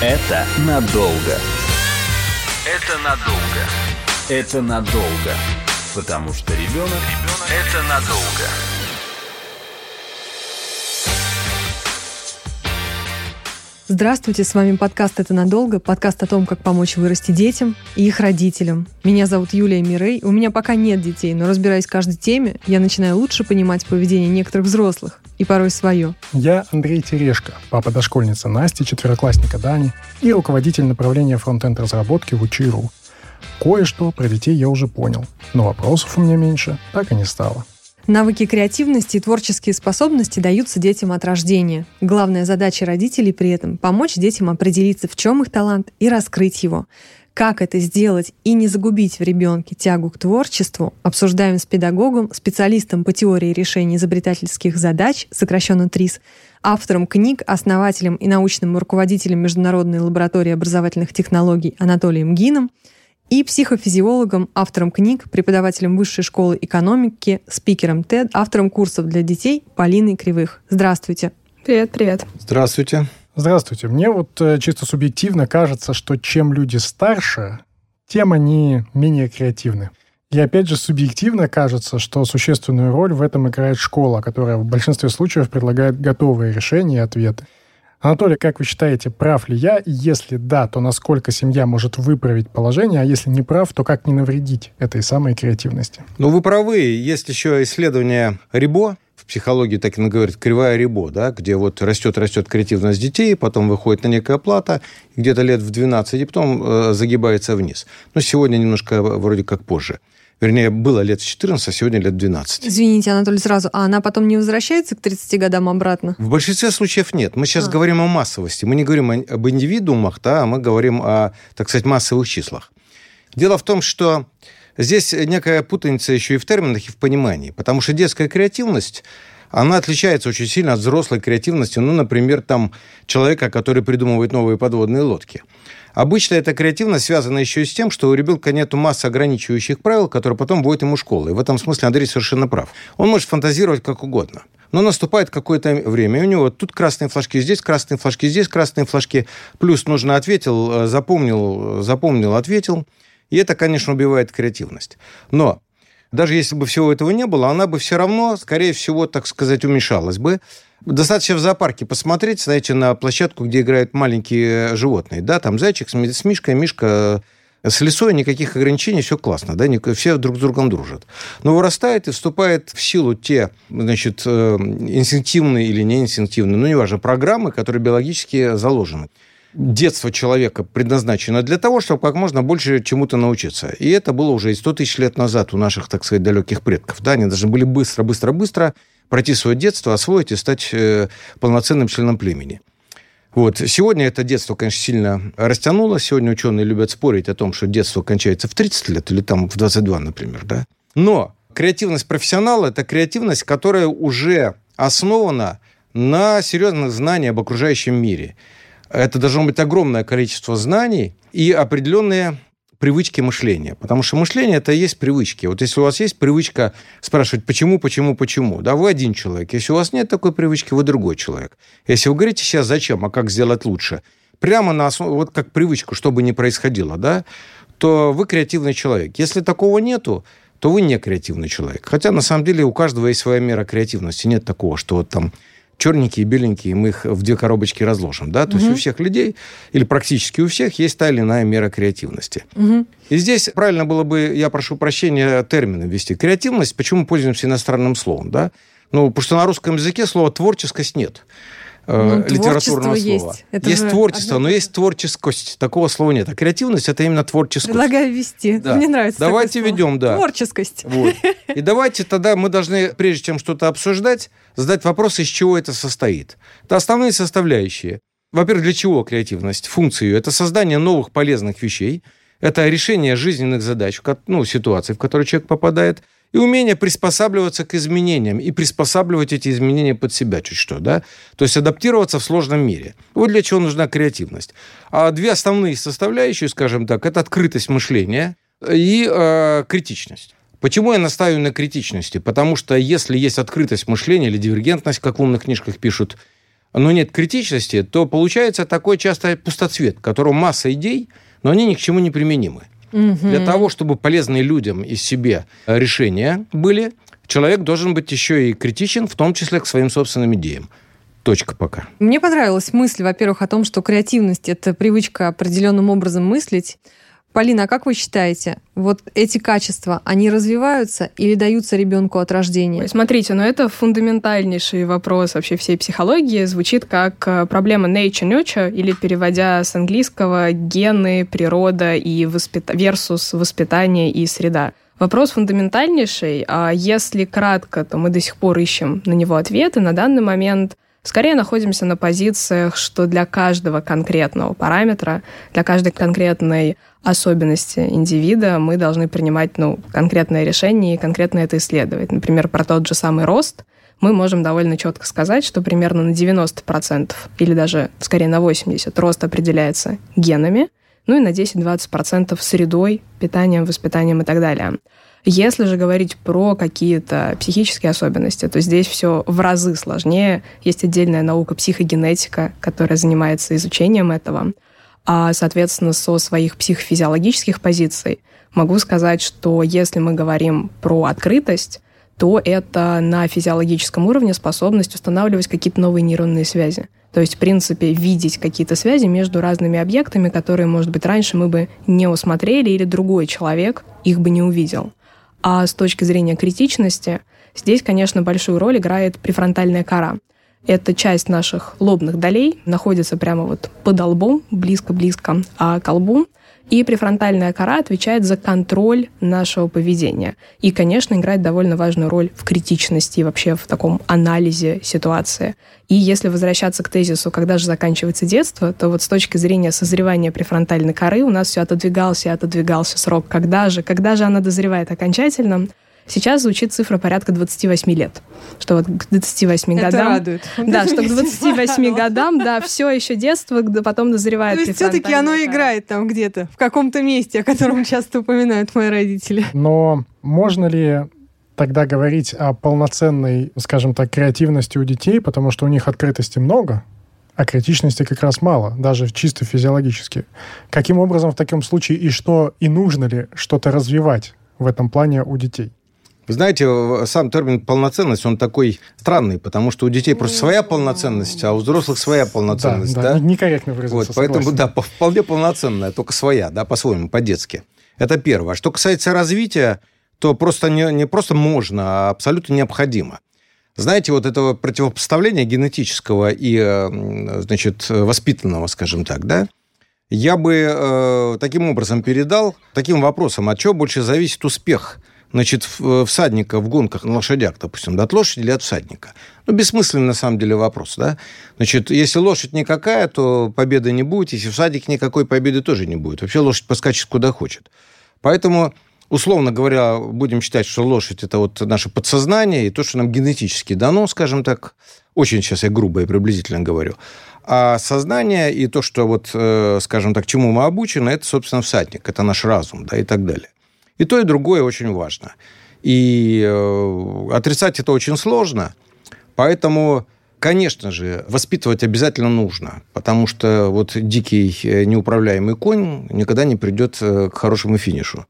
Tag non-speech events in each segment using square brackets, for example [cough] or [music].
Это надолго. Это надолго. Это надолго. Потому что ребенок, ребенок это надолго. Здравствуйте, с вами подкаст «Это надолго», подкаст о том, как помочь вырасти детям и их родителям. Меня зовут Юлия Мирей, у меня пока нет детей, но разбираясь в каждой теме, я начинаю лучше понимать поведение некоторых взрослых и порой свое. Я Андрей Терешко, папа дошкольницы Насти, четвероклассника Дани и руководитель направления фронтенд разработки в Учи.ру. Кое-что про детей я уже понял, но вопросов у меня меньше так и не стало. Навыки креативности и творческие способности даются детям от рождения. Главная задача родителей при этом – помочь детям определиться, в чем их талант, и раскрыть его. Как это сделать и не загубить в ребенке тягу к творчеству, обсуждаем с педагогом, специалистом по теории решения изобретательских задач, сокращенно ТРИС, автором книг, основателем и научным руководителем Международной лаборатории образовательных технологий Анатолием Гином – и психофизиологом, автором книг, преподавателем Высшей школы экономики, спикером TED, автором курсов для детей Полиной Кривых. Здравствуйте. Привет, привет. Здравствуйте. Здравствуйте. Мне вот э, чисто субъективно кажется, что чем люди старше, тем они менее креативны. И опять же, субъективно кажется, что существенную роль в этом играет школа, которая в большинстве случаев предлагает готовые решения и ответы. Анатолий, как вы считаете, прав ли я? И если да, то насколько семья может выправить положение, а если не прав, то как не навредить этой самой креативности? Ну, вы правы. Есть еще исследование Рибо, в психологии так и говорят, кривая Рибо, да, где вот растет-растет креативность детей, потом выходит на некая плата, где-то лет в 12, и потом э, загибается вниз. Но сегодня немножко вроде как позже. Вернее, было лет 14, а сегодня лет 12. Извините, Анатолий, сразу. А она потом не возвращается к 30 годам обратно? В большинстве случаев нет. Мы сейчас а. говорим о массовости. Мы не говорим об индивидуумах, да, а мы говорим о, так сказать, массовых числах. Дело в том, что здесь некая путаница еще и в терминах, и в понимании. Потому что детская креативность она отличается очень сильно от взрослой креативности. Ну, например, там человека, который придумывает новые подводные лодки. Обычно эта креативность связана еще и с тем, что у ребенка нет массы ограничивающих правил, которые потом вводят ему школа. И в этом смысле Андрей совершенно прав. Он может фантазировать как угодно. Но наступает какое-то время, и у него тут красные флажки, здесь красные флажки, здесь красные флажки. Плюс нужно ответил, э, запомнил, запомнил, ответил. И это, конечно, убивает креативность. Но даже если бы всего этого не было, она бы все равно, скорее всего, так сказать, уменьшалась бы. Достаточно в зоопарке посмотреть, знаете, на площадку, где играют маленькие животные. Да, там зайчик с мишкой, мишка с лесой никаких ограничений, все классно, да, все друг с другом дружат. Но вырастает и вступает в силу те, значит, э, инстинктивные или не инстинктивные, ну, неважно, программы, которые биологически заложены. Детство человека предназначено для того, чтобы как можно больше чему-то научиться. И это было уже и 100 тысяч лет назад у наших, так сказать, далеких предков. Да, они должны были быстро, быстро, быстро пройти свое детство, освоить и стать э, полноценным членом племени. Вот. Сегодня это детство, конечно, сильно растянулось. Сегодня ученые любят спорить о том, что детство кончается в 30 лет или там в 22, например. Да? Но креативность профессионала – это креативность, которая уже основана на серьезных знаниях об окружающем мире. Это должно быть огромное количество знаний и определенные привычки мышления. Потому что мышление – это и есть привычки. Вот если у вас есть привычка спрашивать «почему, почему, почему?», да, вы один человек. Если у вас нет такой привычки, вы другой человек. Если вы говорите сейчас «зачем?», а как сделать лучше, прямо на основу, вот как привычку, что бы ни происходило, да, то вы креативный человек. Если такого нету, то вы не креативный человек. Хотя, на самом деле, у каждого есть своя мера креативности. Нет такого, что вот там черненькие, беленькие, мы их в две коробочки разложим. Да? То угу. есть у всех людей, или практически у всех, есть та или иная мера креативности. Угу. И здесь правильно было бы, я прошу прощения, термины ввести. Креативность, почему пользуемся иностранным словом? Да? Ну, потому что на русском языке слова «творческость» нет. Э, ну, литературного слова. Есть, это есть творчество, одно... но есть творческость. Такого слова нет. А креативность – это именно творческость. Предлагаю ввести. Да. Мне нравится Давайте ведем, да. Творческость. Вот. [laughs] И давайте тогда мы должны, прежде чем что-то обсуждать, задать вопрос, из чего это состоит. Это основные составляющие. Во-первых, для чего креативность? Функцию. Это создание новых полезных вещей. Это решение жизненных задач, ну, ситуаций, в которые человек попадает – и умение приспосабливаться к изменениям и приспосабливать эти изменения под себя чуть что, да? То есть адаптироваться в сложном мире. Вот для чего нужна креативность. А две основные составляющие, скажем так, это открытость мышления и э, критичность. Почему я настаиваю на критичности? Потому что если есть открытость мышления или дивергентность, как в умных книжках пишут, но нет критичности, то получается такой часто пустоцвет, в котором масса идей, но они ни к чему не применимы. Угу. Для того, чтобы полезные людям из себе решения были, человек должен быть еще и критичен, в том числе к своим собственным идеям. Точка пока. Мне понравилась мысль, во-первых, о том, что креативность — это привычка определенным образом мыслить. Полина, а как вы считаете, вот эти качества, они развиваются или даются ребенку от рождения? Смотрите, но это фундаментальнейший вопрос вообще всей психологии. Звучит как э, проблема nature-nurture, или переводя с английского гены, природа и воспит... versus воспитание и среда. Вопрос фундаментальнейший, а если кратко, то мы до сих пор ищем на него ответы. На данный момент скорее находимся на позициях, что для каждого конкретного параметра, для каждой конкретной особенности индивида мы должны принимать ну, конкретное решение и конкретно это исследовать. Например, про тот же самый рост мы можем довольно четко сказать, что примерно на 90% или даже скорее на 80% рост определяется генами, ну и на 10-20% средой, питанием, воспитанием и так далее. Если же говорить про какие-то психические особенности, то здесь все в разы сложнее. Есть отдельная наука психогенетика, которая занимается изучением этого. А, соответственно, со своих психофизиологических позиций могу сказать, что если мы говорим про открытость, то это на физиологическом уровне способность устанавливать какие-то новые нейронные связи. То есть, в принципе, видеть какие-то связи между разными объектами, которые, может быть, раньше мы бы не усмотрели или другой человек их бы не увидел. А с точки зрения критичности, здесь, конечно, большую роль играет префронтальная кора. Эта часть наших лобных долей находится прямо вот под лбом, близко-близко а к лбу. И префронтальная кора отвечает за контроль нашего поведения. И, конечно, играет довольно важную роль в критичности и вообще в таком анализе ситуации. И если возвращаться к тезису, когда же заканчивается детство, то вот с точки зрения созревания префронтальной коры у нас все отодвигался и отодвигался срок. Когда же, когда же она дозревает окончательно? Сейчас звучит цифра порядка 28 лет. Что вот к 28 Это годам... радует. Да, что к [laughs] 28 годам, да, все еще детство, потом дозревает То есть все-таки оно играет там где-то, в каком-то месте, о котором часто упоминают мои родители. Но можно ли тогда говорить о полноценной, скажем так, креативности у детей, потому что у них открытости много, а критичности как раз мало, даже чисто физиологически. Каким образом в таком случае и что, и нужно ли что-то развивать в этом плане у детей? Вы знаете, сам термин полноценность, он такой странный, потому что у детей просто своя полноценность, а у взрослых своя полноценность. Да, да? да? некорректно выразился, вот, Поэтому, да, вполне полноценная, только своя, да, по-своему, по-детски. Это первое. А что касается развития, то просто не, не просто можно, а абсолютно необходимо. Знаете, вот этого противопоставления генетического и, э, значит, воспитанного, скажем так, да, я бы э, таким образом передал, таким вопросом, от чего больше зависит успех значит, э, всадника в гонках на лошадях, допустим, да, от лошади или от всадника? Ну, бессмысленный на самом деле вопрос, да? Значит, если лошадь никакая, то победы не будет, если всадник никакой победы тоже не будет. Вообще лошадь поскачет куда хочет. Поэтому условно говоря, будем считать, что лошадь это вот наше подсознание и то, что нам генетически дано, скажем так, очень сейчас я грубо и приблизительно говорю. А сознание и то, что вот, э, скажем так, чему мы обучены, это, собственно, всадник, это наш разум, да, и так далее. И то, и другое очень важно. И э, отрицать это очень сложно, поэтому, конечно же, воспитывать обязательно нужно, потому что вот дикий э, неуправляемый конь никогда не придет э, к хорошему финишу.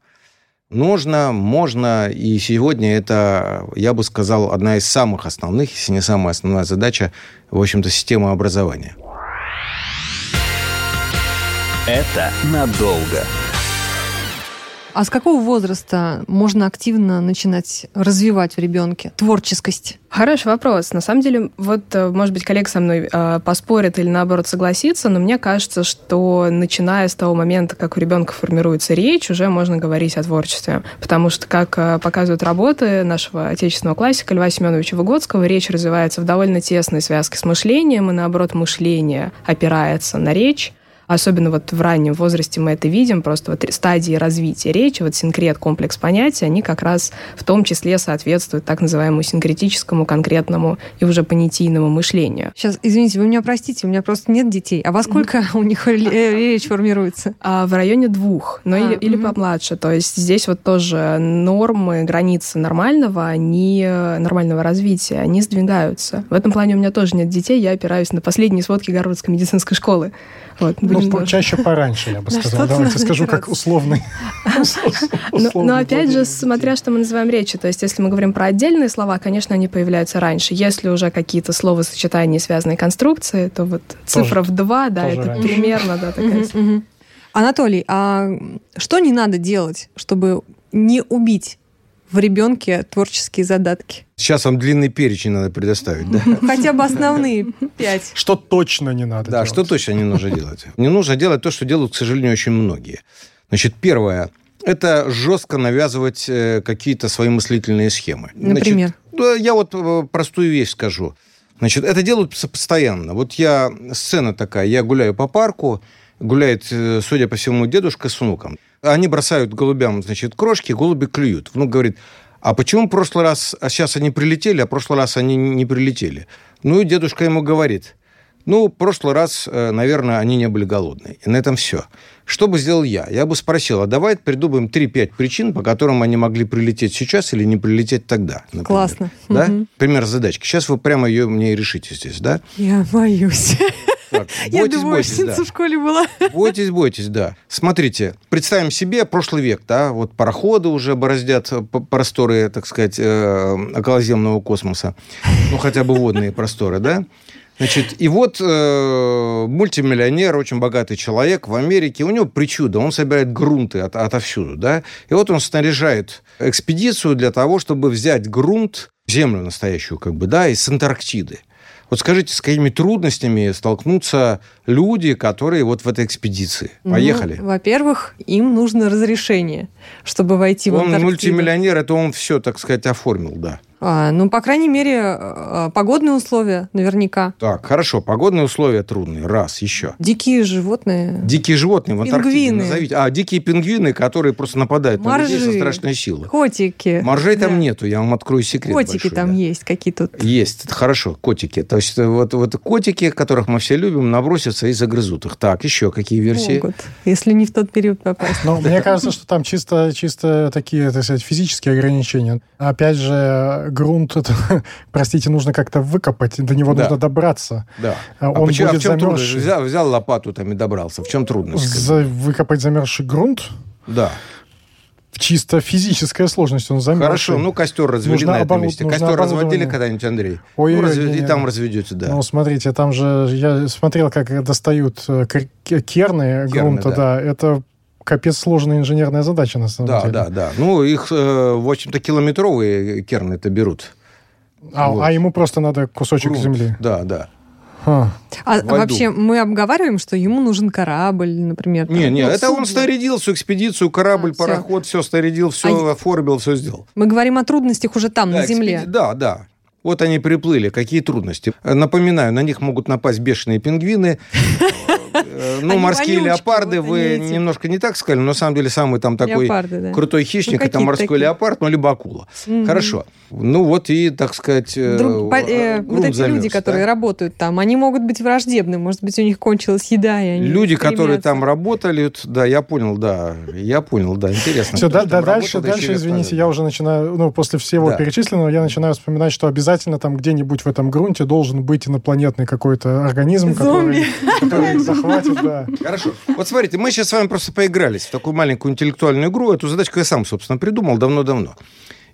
Нужно, можно, и сегодня это, я бы сказал, одна из самых основных, если не самая основная задача, в общем-то, системы образования. Это надолго. А с какого возраста можно активно начинать развивать в ребенке творческость? Хороший вопрос. На самом деле, вот, э, может быть, коллег со мной э, поспорит или, наоборот, согласится, но мне кажется, что начиная с того момента, как у ребенка формируется речь, уже можно говорить о творчестве. Потому что, как э, показывают работы нашего отечественного классика Льва Семеновича Выгодского, речь развивается в довольно тесной связке с мышлением, и, наоборот, мышление опирается на речь, Особенно вот в раннем возрасте мы это видим, просто вот стадии развития речи, вот синкрет, комплекс понятий, они как раз в том числе соответствуют так называемому синкретическому, конкретному и уже понятийному мышлению. Сейчас, извините, вы меня простите, у меня просто нет детей. А во сколько [laughs] у них [laughs] речь формируется? А в районе двух, но а, или, угу. или помладше. То есть здесь вот тоже нормы, границы нормального, они нормального развития, они сдвигаются. В этом плане у меня тоже нет детей, я опираюсь на последние сводки Гарвардской медицинской школы. Вот, ну, чаще пораньше, я бы сказал. Давайте скажу, как условный. [laughs] Но опять же, смотря что мы называем речью. То есть, если мы говорим про отдельные слова, конечно, они появляются раньше. Если уже какие-то словосочетания, связанные конструкции, то вот цифра в два, да, это примерно, да, такая. Анатолий, а что не надо делать, чтобы не убить в ребенке творческие задатки? Сейчас вам длинный перечень надо предоставить, да? Хотя бы основные пять. Что точно не надо Да, что точно не нужно делать. Не нужно делать то, что делают, к сожалению, очень многие. Значит, первое – это жестко навязывать э, какие-то свои мыслительные схемы. Например? Значит, я вот э, простую вещь скажу. Значит, это делают постоянно. Вот я, сцена такая, я гуляю по парку, гуляет, э, судя по всему, дедушка с внуком. Они бросают голубям, значит, крошки, голуби клюют. Внук говорит, а почему в прошлый раз, а сейчас они прилетели, а в прошлый раз они не прилетели? Ну и дедушка ему говорит, ну, в прошлый раз, э, наверное, они не были голодные. И на этом все. Что бы сделал я? Я бы спросил, а давай придумаем 3-5 причин, по которым они могли прилететь сейчас или не прилететь тогда. Например. Классно. Да? Угу. Пример задачки. Сейчас вы прямо ее мне и решите здесь, да? Я боюсь. [laughs] Так, [laughs] бойтесь, Я думаю, бойтесь, да. в школе была. Бойтесь, бойтесь, да. Смотрите, представим себе прошлый век, да, вот пароходы уже бороздят просторы, так сказать, э, околоземного космоса, ну, хотя бы водные просторы, да. Значит, и вот э, мультимиллионер, очень богатый человек в Америке, у него причуда, он собирает грунты от, отовсюду, да, и вот он снаряжает экспедицию для того, чтобы взять грунт, землю настоящую, как бы, да, из Антарктиды. Вот скажите, с какими трудностями столкнутся люди, которые вот в этой экспедиции? Ну, Поехали. Ну, во-первых, им нужно разрешение, чтобы войти он в Антарктиду. Он мультимиллионер, это он все, так сказать, оформил, да. А, ну, по крайней мере, а, погодные условия наверняка. Так, хорошо, погодные условия трудные. Раз, еще. Дикие животные. Дикие животные в Антарктиде пингвины. назовите. А, дикие пингвины, которые просто нападают Моржи. на людей со страшной силой. Котики. Моржей да. там нету, я вам открою секрет Котики большой, там да. есть какие тут. Есть, хорошо, котики. То есть вот, вот котики, которых мы все любим, набросятся и загрызут их. Так, еще какие версии? Могут, если не в тот период попасть. Ну, мне кажется, что там чисто, чисто такие, так сказать, физические ограничения. Опять же, грунт [laughs] простите, нужно как-то выкопать, до него да. нужно добраться. Да. А Он а почему, будет а в чем замерзший. Взял, взял лопату там и добрался. В чем трудность? За, выкопать замерзший грунт? Да. Чисто физическая сложность, он замерзший. Хорошо, ну костер развели нужно на этом месте. Костер разводили когда-нибудь, Андрей? Ой, ну, разве... и там разведете, да. Ну, смотрите, там же, я смотрел, как достают э, керны, керны грунта, да. да. Это капец сложная инженерная задача, на самом да, деле. Да, да, да. Ну, их, э, в общем-то, километровые керны это берут. А, вот. а ему просто надо кусочек Грунт. земли. Да, да. А, а вообще мы обговариваем, что ему нужен корабль, например. Не, не, ну, это судно. он снарядил всю экспедицию, корабль, а, пароход, все, все снарядил, все а... оформил, все сделал. Мы говорим о трудностях уже там, да, на земле. Экспеди... Да, да. Вот они приплыли, какие трудности. Напоминаю, на них могут напасть бешеные пингвины, [laughs] ну, морские леопарды вы немножко не так сказали, но на самом деле самый там такой крутой хищник, ну, это морской леопард, ну, либо акула. Хорошо. Ну, вот и, так сказать, э, э, Вот эти люди, которые работают там, они могут быть враждебны, может быть, у них кончилась еда, и они Люди, которые там работали, да, я понял, да, я понял, да, интересно. Все, да, дальше, дальше, извините, я уже начинаю, ну, после всего перечисленного, я начинаю вспоминать, что обязательно там где-нибудь в этом грунте должен быть инопланетный какой-то организм, который [laughs] захватит да. Хорошо. Вот смотрите, мы сейчас с вами просто поигрались в такую маленькую интеллектуальную игру. Эту задачку я сам, собственно, придумал давно-давно.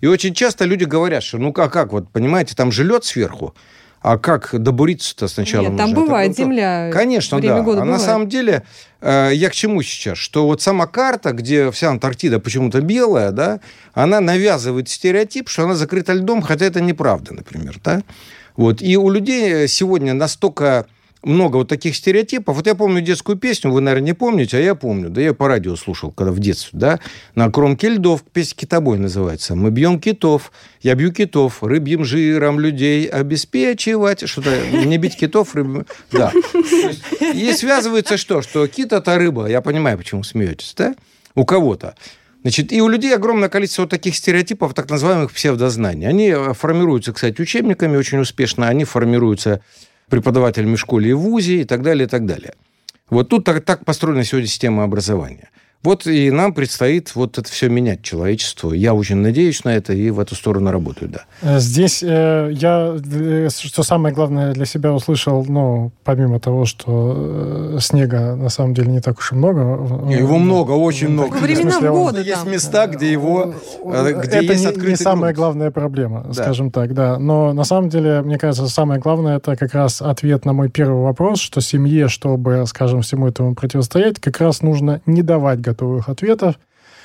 И очень часто люди говорят, что ну как, как, вот понимаете, там же лед сверху, а как добуриться-то сначала Нет, нужно? там бывает Это, земля. Конечно, да. Года а бывает. на самом деле, э, я к чему сейчас? Что вот сама карта, где вся Антарктида почему-то белая, да, она навязывает стереотип, что она закрыта льдом, хотя это неправда, например, да. Вот. И у людей сегодня настолько много вот таких стереотипов. Вот я помню детскую песню, вы, наверное, не помните, а я помню. Да я по радио слушал, когда в детстве, да. На кромке льдов, песня «Китобой» называется. Мы бьем китов, я бью китов, рыбьим жиром людей обеспечивать. Что-то не бить китов, рыбьим... Да. И связывается что? Что кит – это рыба. Я понимаю, почему смеетесь, да? У кого-то. Значит, и у людей огромное количество вот таких стереотипов, так называемых псевдознаний. Они э, формируются, кстати, учебниками очень успешно, они формируются преподавателями в школе и в ВУЗе и так далее, и так далее. Вот тут так, так построена сегодня система образования. Вот и нам предстоит вот это все менять человечеству. Я очень надеюсь на это и в эту сторону работаю, да. Э, здесь э, я, э, что самое главное для себя услышал, ну, помимо того, что э, снега на самом деле не так уж и много. Его много, очень много. По временам смысле, года Есть там. места, где его, э, где это есть не, открытый не самая грунт. главная проблема, Да. скажем так, да. Но на самом деле, мне кажется, самое главное это как раз ответ на мой первый вопрос, что семье, чтобы, скажем, всему этому противостоять, как раз нужно не давать готовых ответов,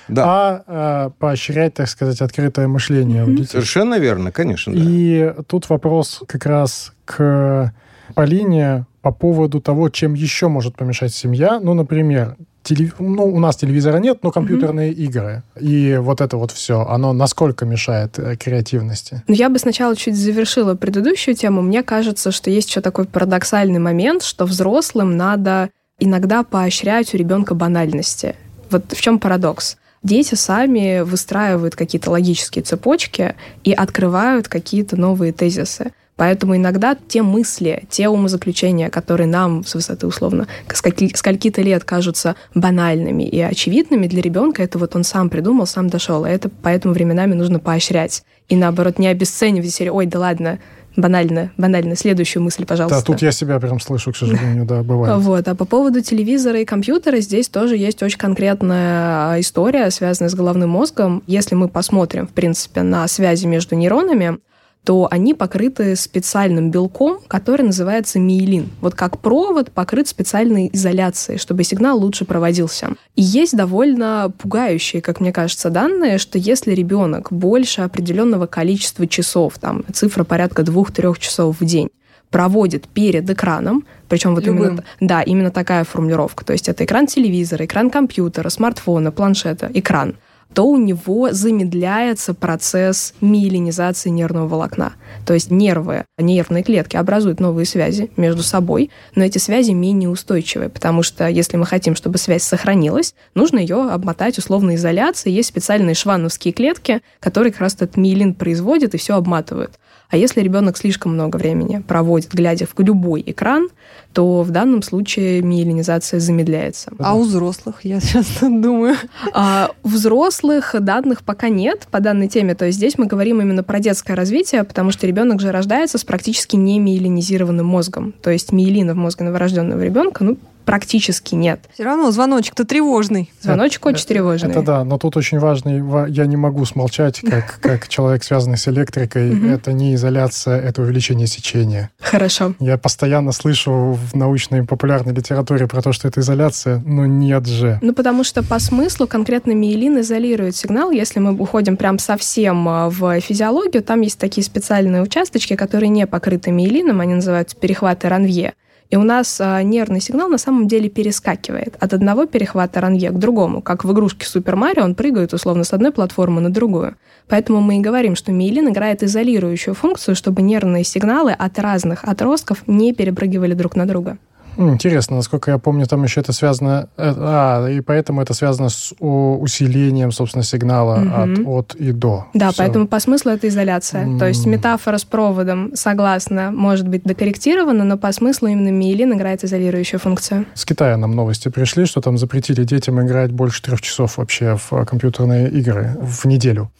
Да, а э, поощрять, так сказать, открытое мышление у детей. совершенно верно, конечно, да. И тут вопрос как раз к Полине по поводу того, чем еще может помешать семья. Ну, например, теле- ну, у нас телевизора нет, но компьютерные игры. И вот это вот все, оно насколько мешает э, креативности? Но я бы сначала чуть завершила предыдущую тему. Мне кажется, что есть еще такой парадоксальный момент, что взрослым надо иногда поощрять у ребенка банальности. Вот в чем парадокс? Дети сами выстраивают какие-то логические цепочки и открывают какие-то новые тезисы. Поэтому иногда те мысли, те умозаключения, которые нам с высоты условно скольки- скольки-то лет кажутся банальными и очевидными для ребенка, это вот он сам придумал, сам дошел. И это поэтому временами нужно поощрять. И наоборот, не обесценивать ой, да ладно, банально, банально, следующую мысль, пожалуйста. Да, тут я себя прям слышу, к сожалению, да, бывает. [laughs] Вот. А по поводу телевизора и компьютера здесь тоже есть очень конкретная а, история, связанная с головным мозгом. Если мы посмотрим, в принципе, на связи между нейронами, то они покрыты специальным белком, который называется миелин. Вот как провод покрыт специальной изоляцией, чтобы сигнал лучше проводился. И есть довольно пугающие, как мне кажется, данные, что если ребенок больше определенного количества часов, там цифра порядка двух-трех часов в день, проводит перед экраном, причем вот Любым. именно, да, именно такая формулировка, то есть это экран телевизора, экран компьютера, смартфона, планшета, экран, то у него замедляется процесс миелинизации нервного волокна. То есть нервы, нервные клетки образуют новые связи между собой, но эти связи менее устойчивые, потому что если мы хотим, чтобы связь сохранилась, нужно ее обмотать условной изоляцией. Есть специальные швановские клетки, которые как раз этот миелин производят и все обматывают. А если ребенок слишком много времени проводит, глядя в любой экран, то в данном случае миелинизация замедляется. А у взрослых, я сейчас [laughs] думаю. А у взрослых данных пока нет по данной теме. То есть здесь мы говорим именно про детское развитие, потому что ребенок же рождается с практически не миелинизированным мозгом. То есть миелина в мозге новорожденного ребенка, ну, практически нет. Все равно звоночек-то тревожный. Звоночек очень тревожный. Это да, но тут очень важный, ва- я не могу смолчать, [laughs] как, как человек, связанный с электрикой, это не изоляция, это увеличение сечения. Хорошо. Я постоянно слышу в научной и популярной литературе про то, что это изоляция, но нет же. Ну, потому что по смыслу конкретно миелин изолирует сигнал. Если мы уходим прям совсем а, в физиологию, там есть такие специальные участочки, которые не покрыты миелином, они называются перехваты ранвье. И у нас а, нервный сигнал на самом деле перескакивает от одного перехвата ранвье к другому. Как в игрушке Супер Марио, он прыгает условно с одной платформы на другую. Поэтому мы и говорим, что миелин играет изолирующую функцию, чтобы нервные сигналы от разных отростков не перепрыгивали друг на друга. Интересно, насколько я помню, там еще это связано... э, А, и поэтому это связано с усилением, собственно, сигнала Мгм. от, от и до. Да, Всё. поэтому по смыслу это изоляция. То есть метафора с проводом, согласна, может быть докорректирована, но по смыслу именно миелин играет изолирующую функцию. С Китая нам новости пришли, что там запретили детям играть больше трех часов вообще в э, компьютерные игры в неделю.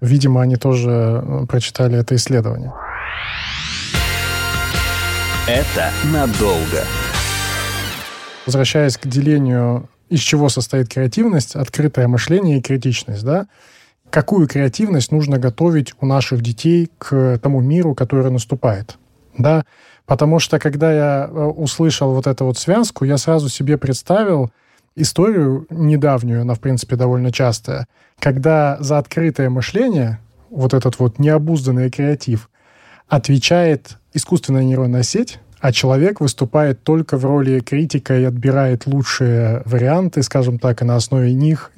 Видимо, они тоже э, прочитали это исследование. Это надолго. Возвращаясь к делению, из чего состоит креативность, открытое мышление и критичность, да? Какую креативность нужно готовить у наших детей к тому миру, который наступает, да? Потому что, когда я э, услышал вот эту вот связку, я сразу себе представил историю недавнюю, она, в принципе, довольно частая, когда за открытое мышление, вот этот вот необузданный креатив, отвечает искусственная нейронная сеть, а человек выступает только в роли критика и отбирает лучшие варианты, скажем так, и на основе них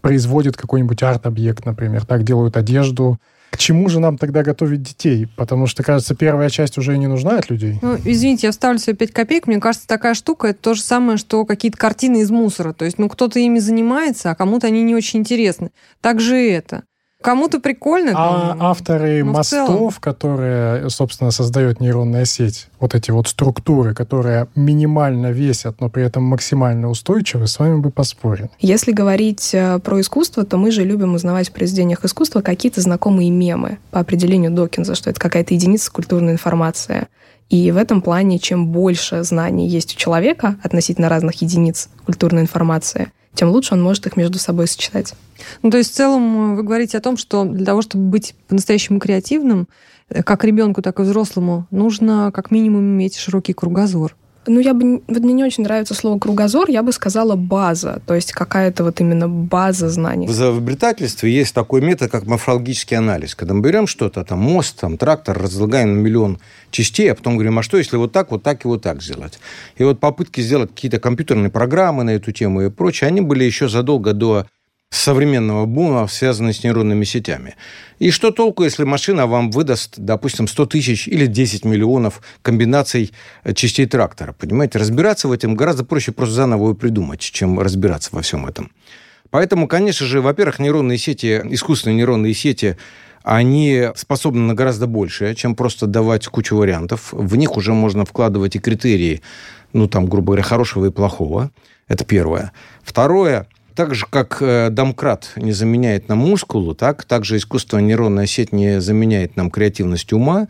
производит какой-нибудь арт-объект, например. Так делают одежду, к чему же нам тогда готовить детей? Потому что, кажется, первая часть уже не нужна от людей. Ну, извините, я вставлю себе 5 копеек. Мне кажется, такая штука это то же самое, что какие-то картины из мусора. То есть, ну, кто-то ими занимается, а кому-то они не очень интересны. Так же и это. Кому-то прикольно. А там, авторы мостов, которые, собственно, создают нейронная сеть, вот эти вот структуры, которые минимально весят, но при этом максимально устойчивы, с вами бы поспорили. Если говорить э, про искусство, то мы же любим узнавать в произведениях искусства какие-то знакомые мемы по определению Докинза, что это какая-то единица культурной информации. И в этом плане, чем больше знаний есть у человека относительно разных единиц культурной информации – тем лучше он может их между собой сочетать. Ну, то есть в целом э, вы говорите о том, что для того, чтобы быть по-настоящему креативным, э, как ребенку, так и взрослому, нужно как минимум иметь широкий кругозор. Ну, я бы... Вот мне не очень нравится слово «кругозор», я бы сказала «база», то есть какая-то вот именно база знаний. В изобретательстве есть такой метод, как морфологический анализ. Когда мы берем что-то, там мост, там трактор, разлагаем на миллион частей, а потом говорим, а что, если вот так, вот так и вот так сделать? И вот попытки сделать какие-то компьютерные программы на эту тему и прочее, они были еще задолго до современного бума, связанного с нейронными сетями. И что толку, если машина вам выдаст, допустим, 100 тысяч или 10 миллионов комбинаций э, частей трактора? Понимаете, разбираться в этом гораздо проще просто заново его придумать, чем разбираться во всем этом. Поэтому, конечно же, во-первых, нейронные сети, искусственные нейронные сети, они способны на гораздо большее, чем просто давать кучу вариантов. В них уже можно вкладывать и критерии, ну, там, грубо говоря, хорошего и плохого. Это первое. Второе, так же, как э, домкрат не заменяет нам мускулу, так, также искусственная нейронная сеть не заменяет нам креативность ума.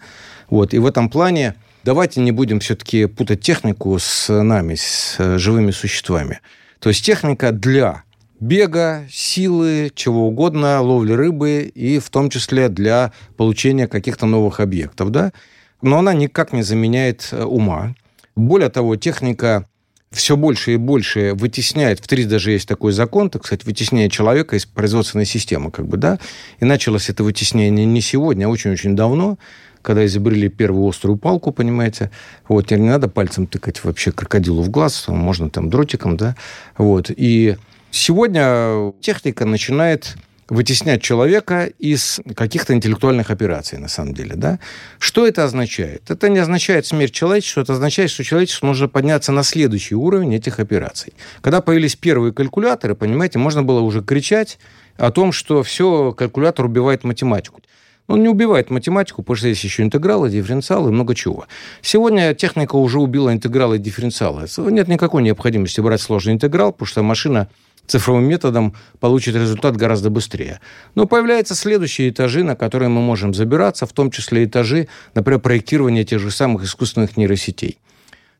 Вот. И в этом плане давайте не будем все-таки путать технику с нами, с э, живыми существами. То есть техника для бега, силы, чего угодно, ловли рыбы и в том числе для получения каких-то новых объектов. Да? Но она никак не заменяет э, ума. Более того, техника все больше и больше вытесняет, в три даже есть такой закон, так сказать, вытесняет человека из производственной системы, как бы, да, и началось это вытеснение не сегодня, а очень-очень давно, когда изобрели первую острую палку, понимаете, вот, теперь не надо пальцем тыкать вообще крокодилу в глаз, можно там дротиком, да, вот, и сегодня техника начинает вытеснять человека из каких-то интеллектуальных операций, на самом деле. Да? Что это означает? Это не означает смерть человечества, это означает, что человечеству нужно подняться на следующий уровень этих операций. Когда появились первые калькуляторы, понимаете, можно было уже кричать о том, что все, калькулятор убивает математику. Он не убивает математику, потому что есть еще интегралы, дифференциалы и много чего. Сегодня техника уже убила интегралы и дифференциалы. Нет никакой необходимости брать сложный интеграл, потому что машина цифровым методом получит результат гораздо быстрее. Но появляются следующие этажи, на которые мы можем забираться, в том числе этажи, например, проектирования тех же самых искусственных нейросетей.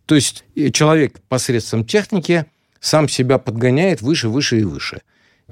То есть человек посредством техники сам себя подгоняет выше, выше и выше.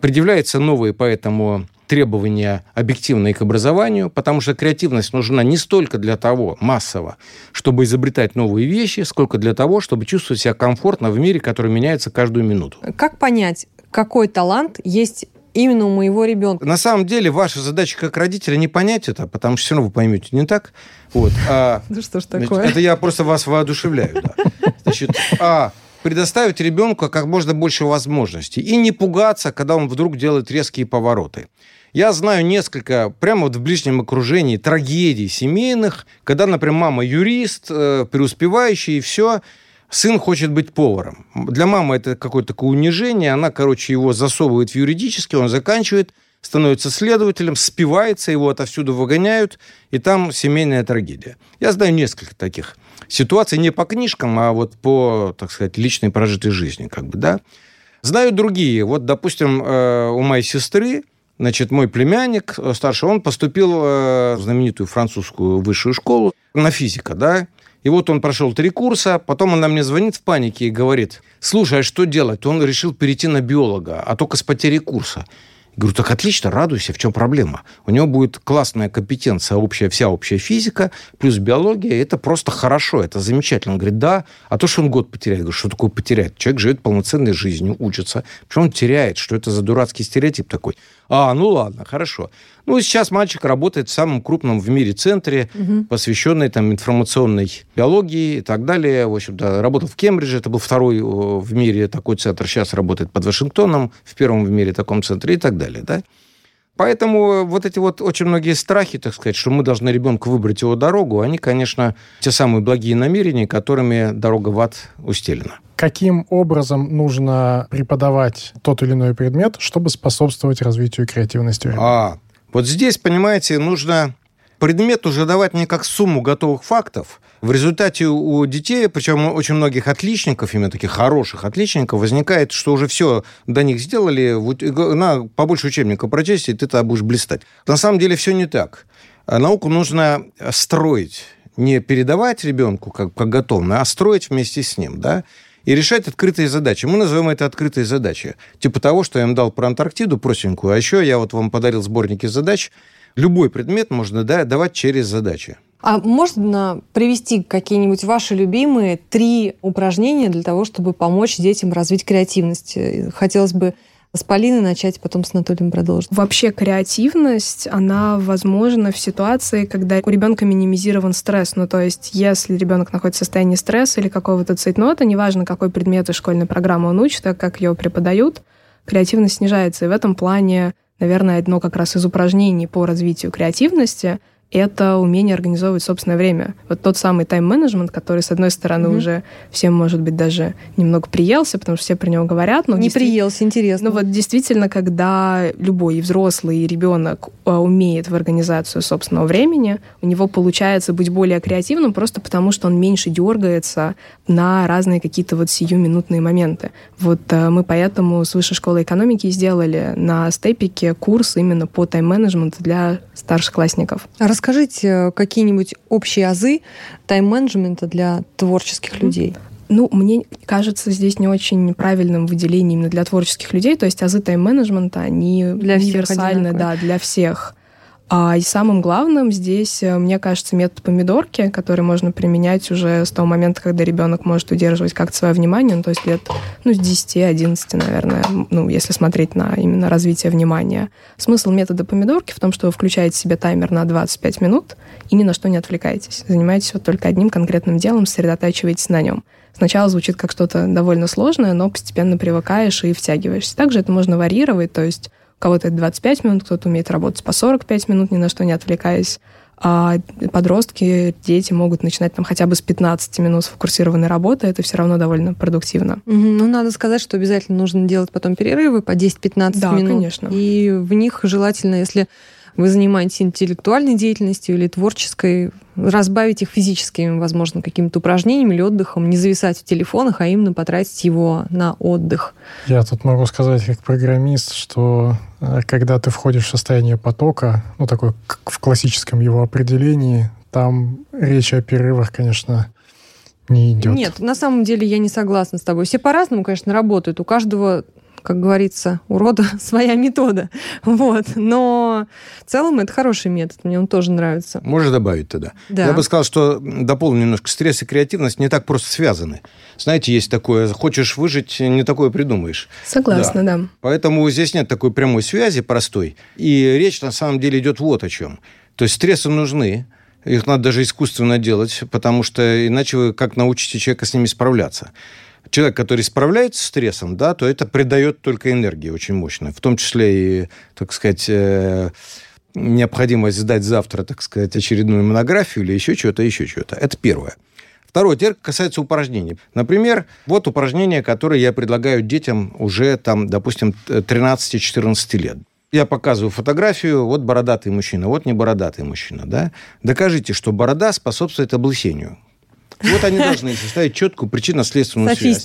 Предъявляются новые поэтому требования объективные к образованию, потому что креативность нужна не столько для того, массово, чтобы изобретать новые вещи, сколько для того, чтобы чувствовать себя комфортно в мире, который меняется каждую минуту. Как понять, какой талант есть именно у моего ребенка. На самом деле, ваша задача как родителя не понять это, потому что все равно вы поймете не так. Вот. А, [laughs] ну что ж такое? Это я просто вас воодушевляю. Да. Значит, а предоставить ребенку как можно больше возможностей и не пугаться, когда он вдруг делает резкие повороты. Я знаю несколько, прямо вот в ближнем окружении, трагедий семейных, когда, например, мама юрист, э, преуспевающий, и все, сын хочет быть поваром. Для мамы это какое-то такое унижение, она, короче, его засовывает в юридический, он заканчивает, становится следователем, спивается, его отовсюду выгоняют, и там семейная трагедия. Я знаю несколько таких ситуаций, не по книжкам, а вот по, так сказать, личной прожитой жизни, как бы, да. Знаю другие. Вот, допустим, э, у моей сестры, значит, мой племянник э, старший, он поступил э, в знаменитую французскую высшую школу на физика, да, и вот он прошел три курса, потом она мне звонит в панике и говорит, слушай, а что делать? Он решил перейти на биолога, а только с потери курса. говорю, так отлично, радуйся, в чем проблема? У него будет классная компетенция, общая, вся общая физика, плюс биология, это просто хорошо, это замечательно. Он говорит, да, а то, что он год потеряет. Я говорю, что такое потерять? Человек живет полноценной жизнью, учится. Почему он теряет? Что это за дурацкий стереотип такой? А, ну ладно, хорошо. Ну, сейчас мальчик работает в самом крупном в мире центре, угу. посвященной там информационной биологии и так далее. В общем-то, работал в Кембридже, это был второй в мире такой центр. Сейчас работает под Вашингтоном, в первом в мире таком центре и так далее, да. Поэтому вот эти вот очень многие страхи, так сказать, что мы должны ребенку выбрать его дорогу, они, конечно, те самые благие намерения, которыми дорога в ад устелена. Каким образом нужно преподавать тот или иной предмет, чтобы способствовать развитию креативности? А, вот здесь, понимаете, нужно предмет уже давать не как сумму готовых фактов. В результате у детей, причем очень многих отличников, именно таких хороших отличников, возникает, что уже все до них сделали, на побольше учебника прочесть, и ты тогда будешь блистать. На самом деле все не так. А науку нужно строить, не передавать ребенку как, как готовно, а строить вместе с ним, да, и решать открытые задачи. Мы называем это открытые задачи. Типа того, что я им дал про Антарктиду простенькую, а еще я вот вам подарил сборники задач. Любой предмет можно да, давать через задачи. А можно привести какие-нибудь ваши любимые три упражнения для того, чтобы помочь детям развить креативность? Хотелось бы с Полиной начать, потом с Анатолием продолжить. Вообще креативность, она возможна в ситуации, когда у ребенка минимизирован стресс. Ну, то есть, если ребенок находится в состоянии стресса или какого-то цейтнота, неважно, какой предмет и школьной программы он учит, а как ее преподают, креативность снижается. И в этом плане, наверное, одно как раз из упражнений по развитию креативности — это умение организовывать собственное время. Вот тот самый тайм-менеджмент, который, с одной стороны, mm-hmm. уже всем, может быть, даже немного приелся, потому что все про него говорят. Но Не приелся, интересно. Ну вот действительно, когда любой взрослый, и ребенок а, умеет в организацию собственного времени, у него получается быть более креативным просто потому, что он меньше дергается на разные какие-то вот сиюминутные моменты. Вот а, мы поэтому с Высшей школы экономики сделали на степике курс именно по тайм-менеджменту для старшеклассников. Расскажите э, какие-нибудь общие азы тайм-менеджмента для творческих людей. Ну, мне кажется, здесь не очень правильным выделение именно для творческих людей. То есть азы тайм-менеджмента, они для универсальны, да, для всех. А, и самым главным здесь, э, мне кажется, метод помидорки, который можно применять уже с того момента, когда ребенок может удерживать как-то свое внимание, ну, то есть лет ну, с 10-11, наверное, ну, если смотреть на именно развитие внимания. Смысл метода помидорки в том, что вы включаете себе таймер на 25 минут и ни на что не отвлекаетесь. Занимаетесь вот только одним конкретным делом, сосредотачиваетесь на нем. Сначала звучит как что-то довольно сложное, но постепенно привыкаешь и втягиваешься. Также это можно варьировать, то есть кого-то это 25 минут, кто-то умеет работать по 45 минут, ни на что не отвлекаясь. А подростки, дети могут начинать там хотя бы с 15 минут сфокусированной работы, это все равно довольно продуктивно. Угу. Ну, надо сказать, что обязательно нужно делать потом перерывы по 10-15 да, минут. конечно. И в них желательно, если вы занимаетесь интеллектуальной деятельностью или творческой, разбавить их физическими, возможно, какими-то упражнениями или отдыхом, не зависать в телефонах, а именно потратить его на отдых. Я тут могу сказать как программист, что когда ты входишь в состояние потока, ну, такой в классическом его определении, там речь о перерывах, конечно, не идет. Нет, на самом деле я не согласна с тобой. Все по-разному, конечно, работают. У каждого как говорится, у рода [laughs] своя метода. Вот. Но в целом это хороший метод, мне он тоже нравится. Можно добавить тогда? Да. Я бы сказал, что дополню немножко, стресс и креативность не так просто связаны. Знаете, есть такое, хочешь выжить, не такое придумаешь. Согласна, да. да. Поэтому здесь нет такой прямой связи простой. И речь на самом деле идет вот о чем. То есть стрессы нужны, их надо даже искусственно делать, потому что иначе вы как научите человека с ними справляться человек, который справляется с стрессом, да, то это придает только энергии очень мощно, в том числе и, так сказать, э, необходимость сдать завтра, так сказать, очередную монографию или еще что-то, еще что-то. Это первое. Второе, теперь касается упражнений. Например, вот упражнение, которое я предлагаю детям уже, там, допустим, 13-14 лет. Я показываю фотографию, вот бородатый мужчина, вот не бородатый мужчина, да? Докажите, что борода способствует облысению. Вот они должны составить четкую причинно-следственную связь,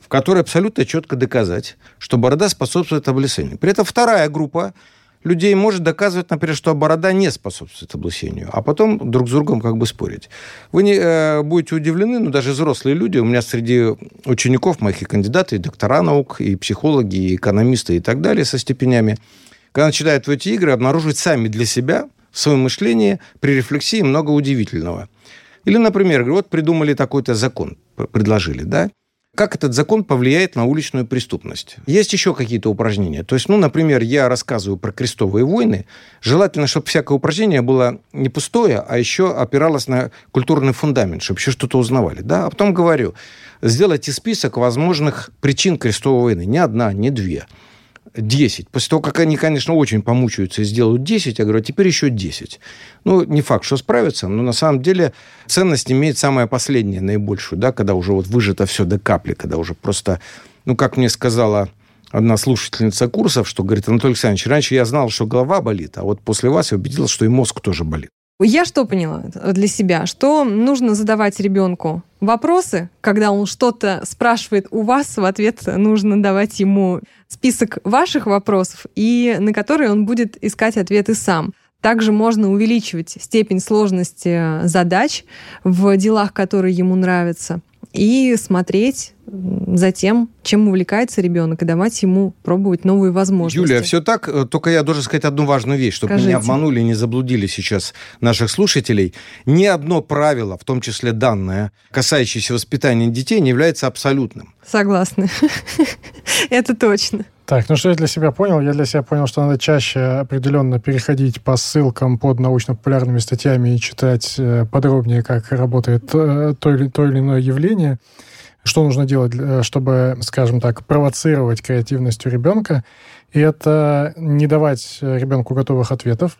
в которой абсолютно четко доказать, что борода способствует облысению. При этом вторая группа людей может доказывать, например, что борода не способствует облысению, а потом друг с другом как бы спорить. Вы не э, будете удивлены, но даже взрослые люди, у меня среди учеников моих и кандидаты, и доктора наук, и психологи, и экономисты, и так далее со степенями, когда начинают в эти игры обнаруживать сами для себя в своем мышлении при рефлексии много удивительного. Или, например, вот придумали такой-то закон, предложили, да? Как этот закон повлияет на уличную преступность? Есть еще какие-то упражнения. То есть, ну, например, я рассказываю про крестовые войны. Желательно, чтобы всякое упражнение было не пустое, а еще опиралось на культурный фундамент, чтобы еще что-то узнавали. Да? А потом говорю, сделайте список возможных причин крестовой войны. Не одна, не две. 10. После того, как они, конечно, очень помучаются и сделают 10, я говорю, а теперь еще 10. Ну, не факт, что справятся, но на самом деле ценность имеет самое последнее, наибольшую, да, когда уже вот выжато все до капли, когда уже просто, ну, как мне сказала одна слушательница курсов, что говорит, Анатолий Александрович, раньше я знал, что голова болит, а вот после вас я убедился, что и мозг тоже болит. Я что поняла для себя? Что нужно задавать ребенку вопросы, когда он что-то спрашивает у вас, в ответ нужно давать ему список ваших вопросов, и на которые он будет искать ответы сам. Также можно увеличивать степень сложности задач в делах, которые ему нравятся и смотреть за тем, чем увлекается ребенок, и давать ему пробовать новые возможности. Юлия, все так, э, только я должен сказать одну важную вещь, чтобы Скажите. не обманули, не заблудили сейчас наших слушателей. Ни одно правило, в том числе данное, касающееся воспитания детей, не является абсолютным. Согласна. [laughs] Это точно. Так, ну что я для себя понял? Я для себя понял, что надо чаще определенно переходить по ссылкам под научно-популярными статьями и читать э, подробнее, как работает э, то или, то или иное явление. Что нужно делать, чтобы, скажем так, провоцировать креативность у ребенка? И это не давать ребенку готовых ответов,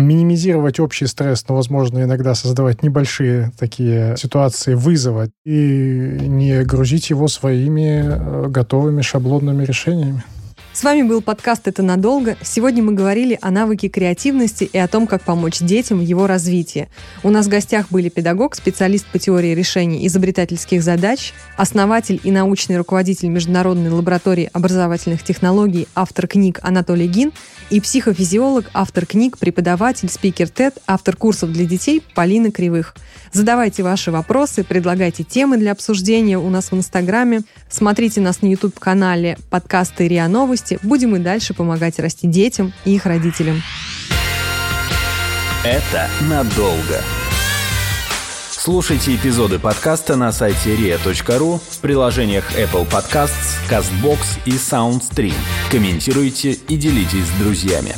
минимизировать общий стресс, но, возможно, иногда создавать небольшие такие ситуации вызова и не грузить его своими э, готовыми шаблонными решениями. С вами был подкаст «Это надолго». Сегодня мы говорили о навыке креативности и о том, как помочь детям в его развитии. У нас в гостях были педагог, специалист по теории решений изобретательских задач, основатель и научный руководитель Международной лаборатории образовательных технологий, автор книг Анатолий Гин и психофизиолог, автор книг, преподаватель, спикер ТЭД, автор курсов для детей Полина Кривых. Задавайте ваши вопросы, предлагайте темы для обсуждения у нас в Инстаграме. Смотрите нас на YouTube-канале подкасты РИА Новости. Будем и дальше помогать расти детям и их родителям. Это надолго. Слушайте эпизоды подкаста на сайте ria.ru в приложениях Apple Podcasts, CastBox и SoundStream. Комментируйте и делитесь с друзьями.